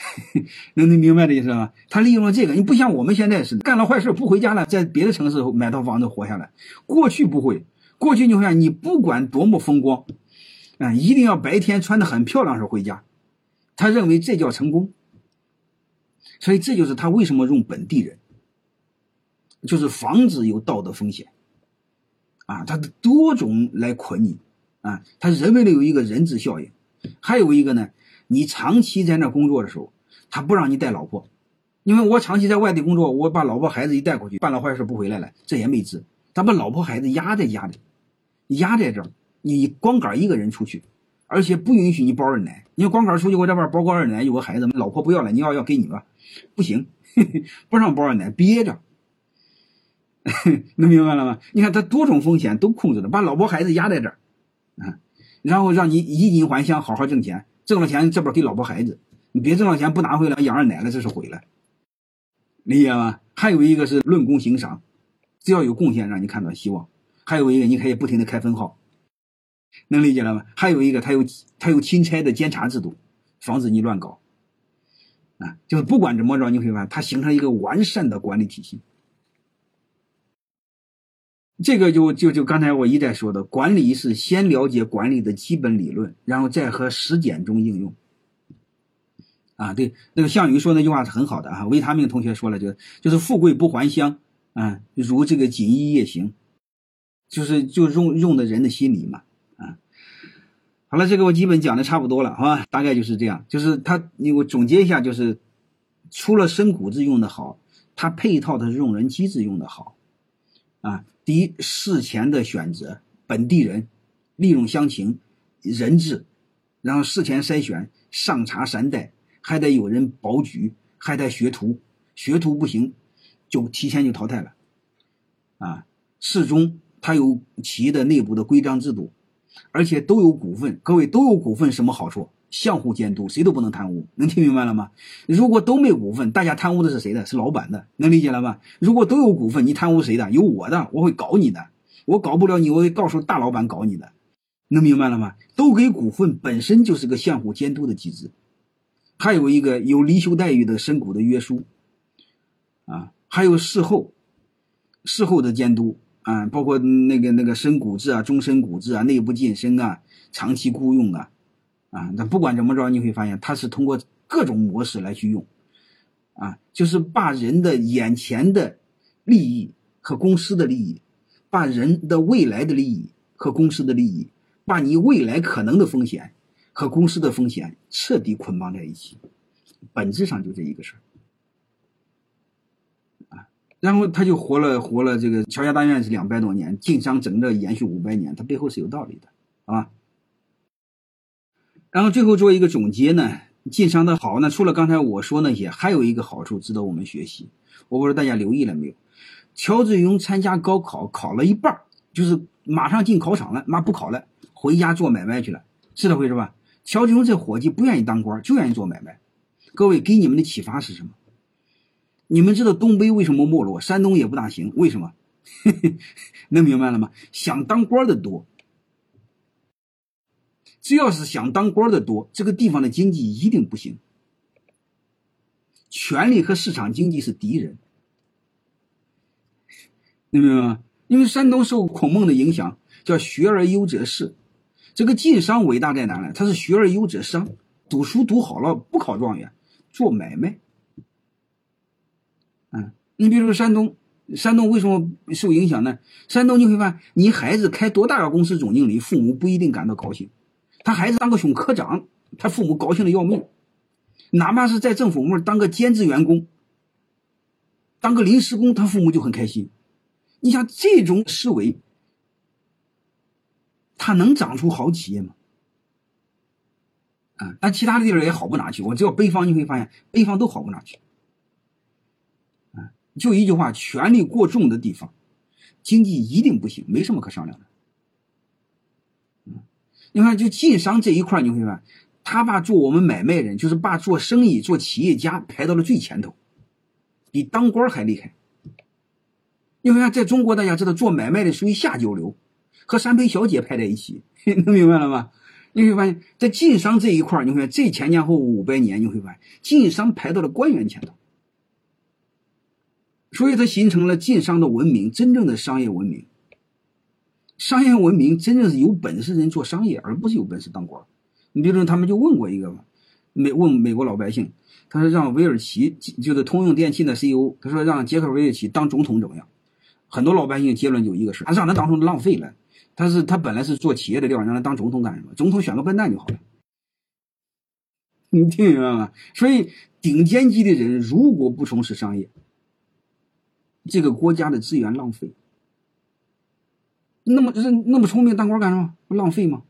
能你明白的意思吗？他利用了这个，你不像我们现在似的，干了坏事不回家了，在别的城市买套房子活下来。过去不会，过去你看，你不管多么风光，啊，一定要白天穿的很漂亮时候回家。他认为这叫成功，所以这就是他为什么用本地人。就是防止有道德风险，啊，他的多种来捆你，啊，他人为的有一个人质效应，还有一个呢，你长期在那工作的时候，他不让你带老婆，因为我长期在外地工作，我把老婆孩子一带过去，办了坏事不回来了，这也没治。他把老婆孩子压在家里，压在这儿，你光杆一个人出去，而且不允许你包二奶。你要光杆出去，我这边包个二奶，有个孩子，老婆不要了，你要要给你吧，不行，不让包二奶，憋着。能明白了吗？你看他多种风险都控制了，把老婆孩子压在这儿，啊，然后让你衣锦还乡，好好挣钱，挣了钱这边给老婆孩子，你别挣了钱不拿回来养二奶了，这是毁了，理解吗？还有一个是论功行赏，只要有贡献让你看到希望，还有一个你可以不停的开分号，能理解了吗？还有一个他有他有钦差的监察制度，防止你乱搞，啊，就是不管怎么着，你会发现它形成一个完善的管理体系。这个就就就刚才我一再说的，管理是先了解管理的基本理论，然后再和实践中应用。啊，对，那个项羽说那句话是很好的啊。维他命同学说了，就就是富贵不还乡啊，如这个锦衣夜行，就是就用用的人的心理嘛。好了，这个我基本讲的差不多了，好吧？大概就是这样，就是他，你我总结一下，就是除了生骨子用的好，它配套的用人机制用的好啊。第一，事前的选择本地人，利用乡情、人质，然后事前筛选，上查三代，还得有人保举，还得学徒，学徒不行，就提前就淘汰了。啊，事中它有企业的内部的规章制度，而且都有股份，各位都有股份，什么好处？相互监督，谁都不能贪污，能听明白了吗？如果都没股份，大家贪污的是谁的？是老板的，能理解了吗？如果都有股份，你贪污谁的？有我的，我会搞你的，我搞不了你，我会告诉大老板搞你的，能明白了吗？都给股份本身就是个相互监督的机制，还有一个有离休待遇的身股的约束，啊，还有事后，事后的监督啊，包括那个那个身股制啊、终身股制啊、内部晋升啊、长期雇佣啊。啊，那不管怎么着，你会发现它是通过各种模式来去用，啊，就是把人的眼前的利益和公司的利益，把人的未来的利益和公司的利益，把你未来可能的风险和公司的风险彻底捆绑在一起，本质上就这一个事儿，然后他就活了活了这个乔家大院是两百多年，晋商整个延续五百年，它背后是有道理的，好吧？然后最后做一个总结呢，晋商的好呢，除了刚才我说那些，还有一个好处值得我们学习。我不知道大家留意了没有？乔致庸参加高考，考了一半，就是马上进考场了，妈不考了，回家做买卖去了，是这回事吧？乔致庸这伙计不愿意当官，就愿意做买卖。各位给你们的启发是什么？你们知道东北为什么没落，山东也不大行，为什么？能明白了吗？想当官的多。只要是想当官的多，这个地方的经济一定不行。权力和市场经济是敌人，能明白吗？因为山东受孔孟的影响，叫学而优则仕。这个晋商伟大在哪呢？他是学而优则商，读书读好了不考状元，做买卖。嗯，你比如说山东，山东为什么受影响呢？山东你会发现，你孩子开多大个公司总经理，父母不一定感到高兴。他孩子当个熊科长，他父母高兴的要命；哪怕是在政府部门当个兼职员工、当个临时工，他父母就很开心。你像这种思维，他能长出好企业吗？啊，但其他的地儿也好不哪去。我只要北方，你会发现北方都好不哪去。就一句话：权力过重的地方，经济一定不行，没什么可商量的。你看，就晋商这一块，你会发现，他把做我们买卖人，就是把做生意、做企业家排到了最前头，比当官还厉害。你看，在中国，大家知道做买卖的属于下九流，和三陪小姐排在一起，能明白了吗？你会发现在晋商这一块，你会发现这前前后后五百年，你会发现晋商排到了官员前头，所以它形成了晋商的文明，真正的商业文明。商业文明真正是有本事人做商业，而不是有本事当官。你比如说，他们就问过一个美问美国老百姓，他说让韦尔奇就是通用电气的 CEO，他说让杰克韦尔奇当总统怎么样？很多老百姓结论就一个事他让他当总统浪费了。他是他本来是做企业的料，让他当总统干什么？总统选个笨蛋就好了。你听明白吗？所以顶尖级的人如果不从事商业，这个国家的资源浪费。那么这那么聪明当官干什么？不浪费吗？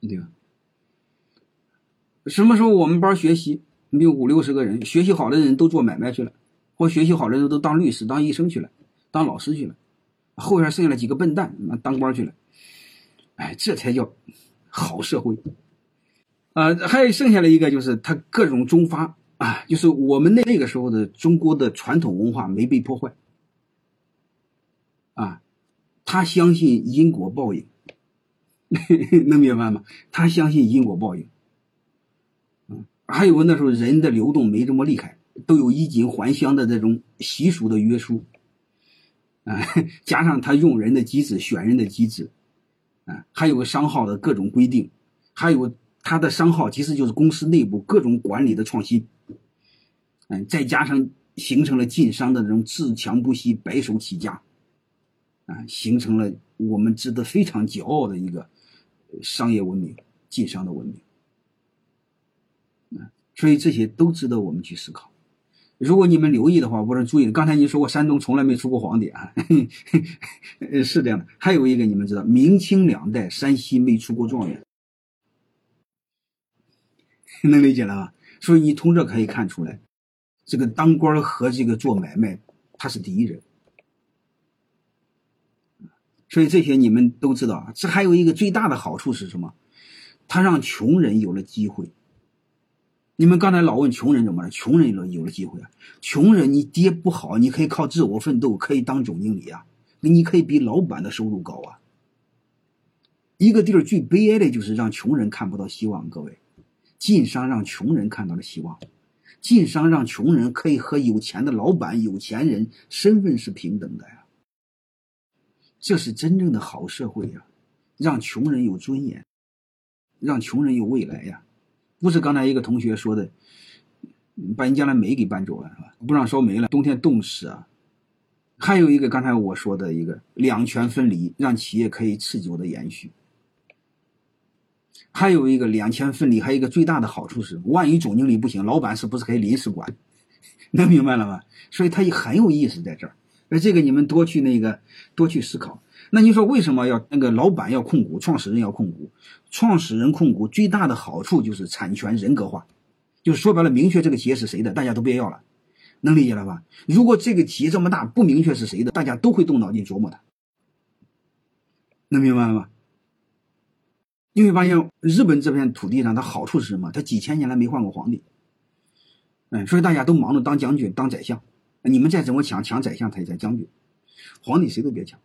对吧？什么时候我们班学习，你有五六十个人，学习好的人都做买卖去了，或学习好的人都当律师、当医生去了，当老师去了，后边剩下了几个笨蛋，那当官去了。哎，这才叫好社会。啊，还有剩下的一个就是他各种中发啊，就是我们那那个时候的中国的传统文化没被破坏。啊，他相信因果报应，能明白吗？他相信因果报应。嗯，还有那时候人的流动没这么厉害，都有衣锦还乡的这种习俗的约束。啊，加上他用人的机制、选人的机制，啊，还有个商号的各种规定，还有。他的商号其实就是公司内部各种管理的创新，再加上形成了晋商的这种自强不息、白手起家，啊，形成了我们值得非常骄傲的一个商业文明、晋商的文明，所以这些都值得我们去思考。如果你们留意的话，我是注意，刚才你说过山东从来没出过皇帝啊，是这样的。还有一个你们知道，明清两代山西没出过状元。能理解了吧？所以你从这可以看出来，这个当官和这个做买卖，他是敌人。所以这些你们都知道啊。这还有一个最大的好处是什么？他让穷人有了机会。你们刚才老问穷人怎么了？穷人有了有了机会啊！穷人你爹不好，你可以靠自我奋斗，可以当总经理啊，你可以比老板的收入高啊。一个地儿最悲哀的就是让穷人看不到希望，各位。晋商让穷人看到了希望，晋商让穷人可以和有钱的老板、有钱人身份是平等的呀。这是真正的好社会呀，让穷人有尊严，让穷人有未来呀。不是刚才一个同学说的，把人将来煤给搬走了是吧？不让烧煤了，冬天冻死啊。还有一个刚才我说的一个两权分离，让企业可以持久的延续。还有一个两权分离，还有一个最大的好处是，万一总经理不行，老板是不是可以临时管？能明白了吗？所以它也很有意思在这儿。而这个你们多去那个多去思考。那你说为什么要那个老板要控股，创始人要控股？创始人控股最大的好处就是产权人格化，就是说白了，明确这个企业是谁的，大家都别要了。能理解了吧？如果这个企业这么大，不明确是谁的，大家都会动脑筋琢磨它。能明白了吗？你会发现，日本这片土地上，它好处是什么？它几千年来没换过皇帝，嗯，所以大家都忙着当将军、当宰相。你们再怎么抢，抢宰相，他也在将军，皇帝谁都别抢。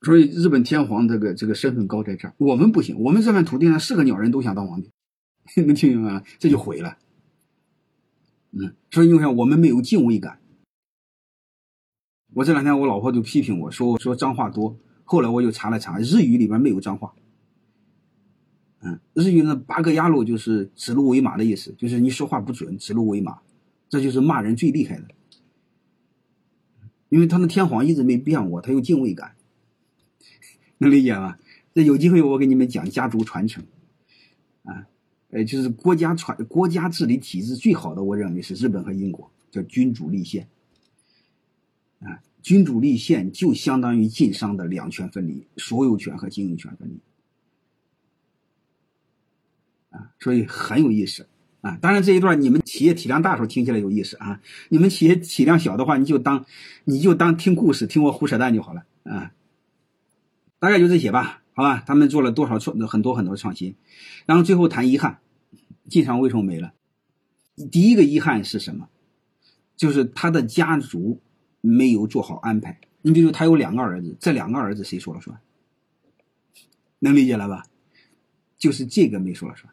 所以日本天皇这个这个身份高在这儿，我们不行，我们这片土地上是个鸟人都想当皇帝，能听明白吗？这就毁了。嗯，所以你看，我们没有敬畏感。我这两天我老婆就批评我说我说脏话多。后来我就查了查，日语里边没有脏话。嗯，日语呢，八个牙路就是指鹿为马的意思，就是你说话不准，指鹿为马，这就是骂人最厉害的。因为他的天皇一直没变过，他有敬畏感，能理解吗？那有机会我给你们讲家族传承，啊，呃，就是国家传国家治理体制最好的，我认为是日本和英国，叫君主立宪，君主立宪就相当于晋商的两权分离，所有权和经营权分离，啊，所以很有意思啊。当然这一段你们企业体量大时候听起来有意思啊，你们企业体量小的话，你就当你就当听故事，听我胡扯淡就好了啊。大概就这些吧，好吧。他们做了多少创很多很多创新，然后最后谈遗憾，晋商为什么没了？第一个遗憾是什么？就是他的家族。没有做好安排。你比如他有两个儿子，这两个儿子谁说了算？能理解了吧？就是这个没说了算。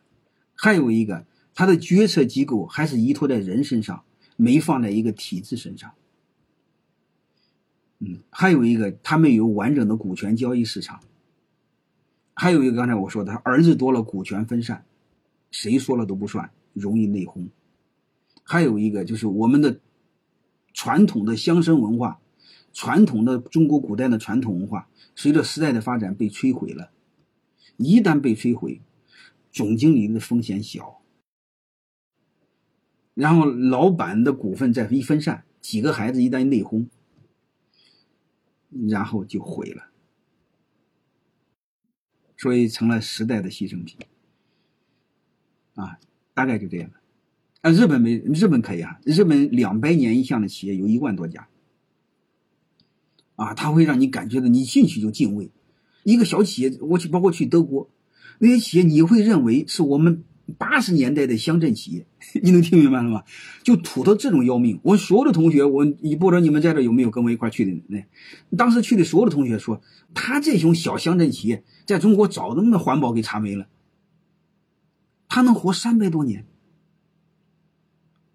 还有一个，他的决策机构还是依托在人身上，没放在一个体制身上。嗯，还有一个，他没有完整的股权交易市场。还有一个，刚才我说的，儿子多了，股权分散，谁说了都不算，容易内讧。还有一个就是我们的。传统的乡绅文化，传统的中国古代的传统文化，随着时代的发展被摧毁了。一旦被摧毁，总经理的风险小，然后老板的股份再一分散，几个孩子一旦内讧，然后就毁了，所以成了时代的牺牲品。啊，大概就这样。啊，日本没日本可以啊，日本两百年以上的企业有一万多家。啊，它会让你感觉到你进去就敬畏。一个小企业，我去包括去德国那些企业，你会认为是我们八十年代的乡镇企业。你能听明白了吗？就土到这种要命。我所有的同学，我你不知道你们在这有没有跟我一块去的？那当时去的所有的同学说，他这种小乡镇企业在中国早都那环保给查没了。他能活三百多年，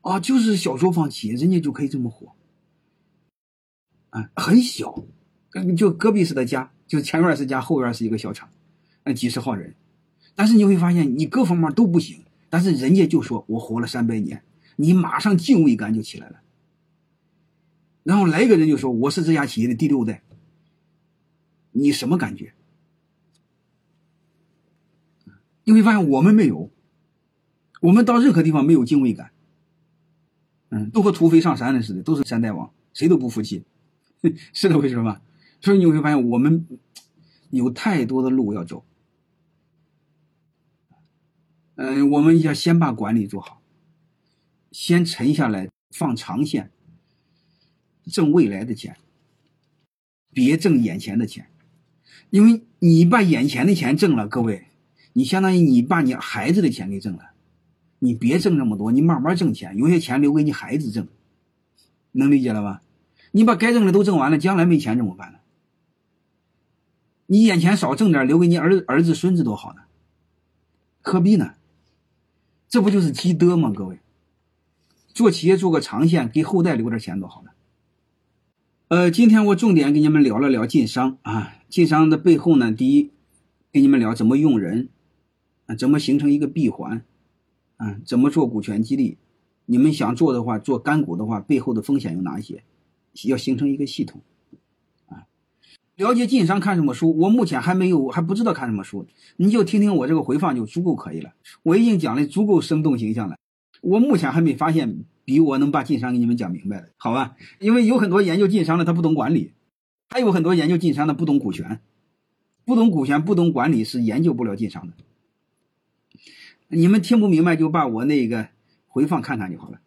啊，就是小作坊企业，人家就可以这么活，啊，很小，就隔壁是的家，就前院是家，后院是一个小厂，那，几十号人，但是你会发现你各方面都不行，但是人家就说我活了三百年，你马上敬畏感就起来了，然后来一个人就说我是这家企业的第六代，你什么感觉？你会发现我们没有。我们到任何地方没有敬畏感，嗯，都和土匪上山的似的，都是山大王，谁都不服气，是的，为什么？所以你会发现，我们有太多的路要走。嗯，我们要先把管理做好，先沉下来，放长线，挣未来的钱，别挣眼前的钱，因为你把眼前的钱挣了，各位，你相当于你把你孩子的钱给挣了。你别挣那么多，你慢慢挣钱，有些钱留给你孩子挣，能理解了吧？你把该挣的都挣完了，将来没钱怎么办呢？你眼前少挣点，留给你儿儿子孙子多好呢，何必呢？这不就是积德吗？各位，做企业做个长线，给后代留点钱多好呢。呃，今天我重点给你们聊了聊晋商啊，晋商的背后呢，第一，给你们聊怎么用人，啊，怎么形成一个闭环。啊，怎么做股权激励？你们想做的话，做干股的话，背后的风险有哪些？要形成一个系统。啊，了解晋商看什么书？我目前还没有，还不知道看什么书。你就听听我这个回放就足够可以了。我已经讲的足够生动形象了。我目前还没发现比我能把晋商给你们讲明白的，好吧？因为有很多研究晋商的他不懂管理，还有很多研究晋商的不懂股权，不懂股权不懂管理是研究不了晋商的。你们听不明白，就把我那个回放看看就好了。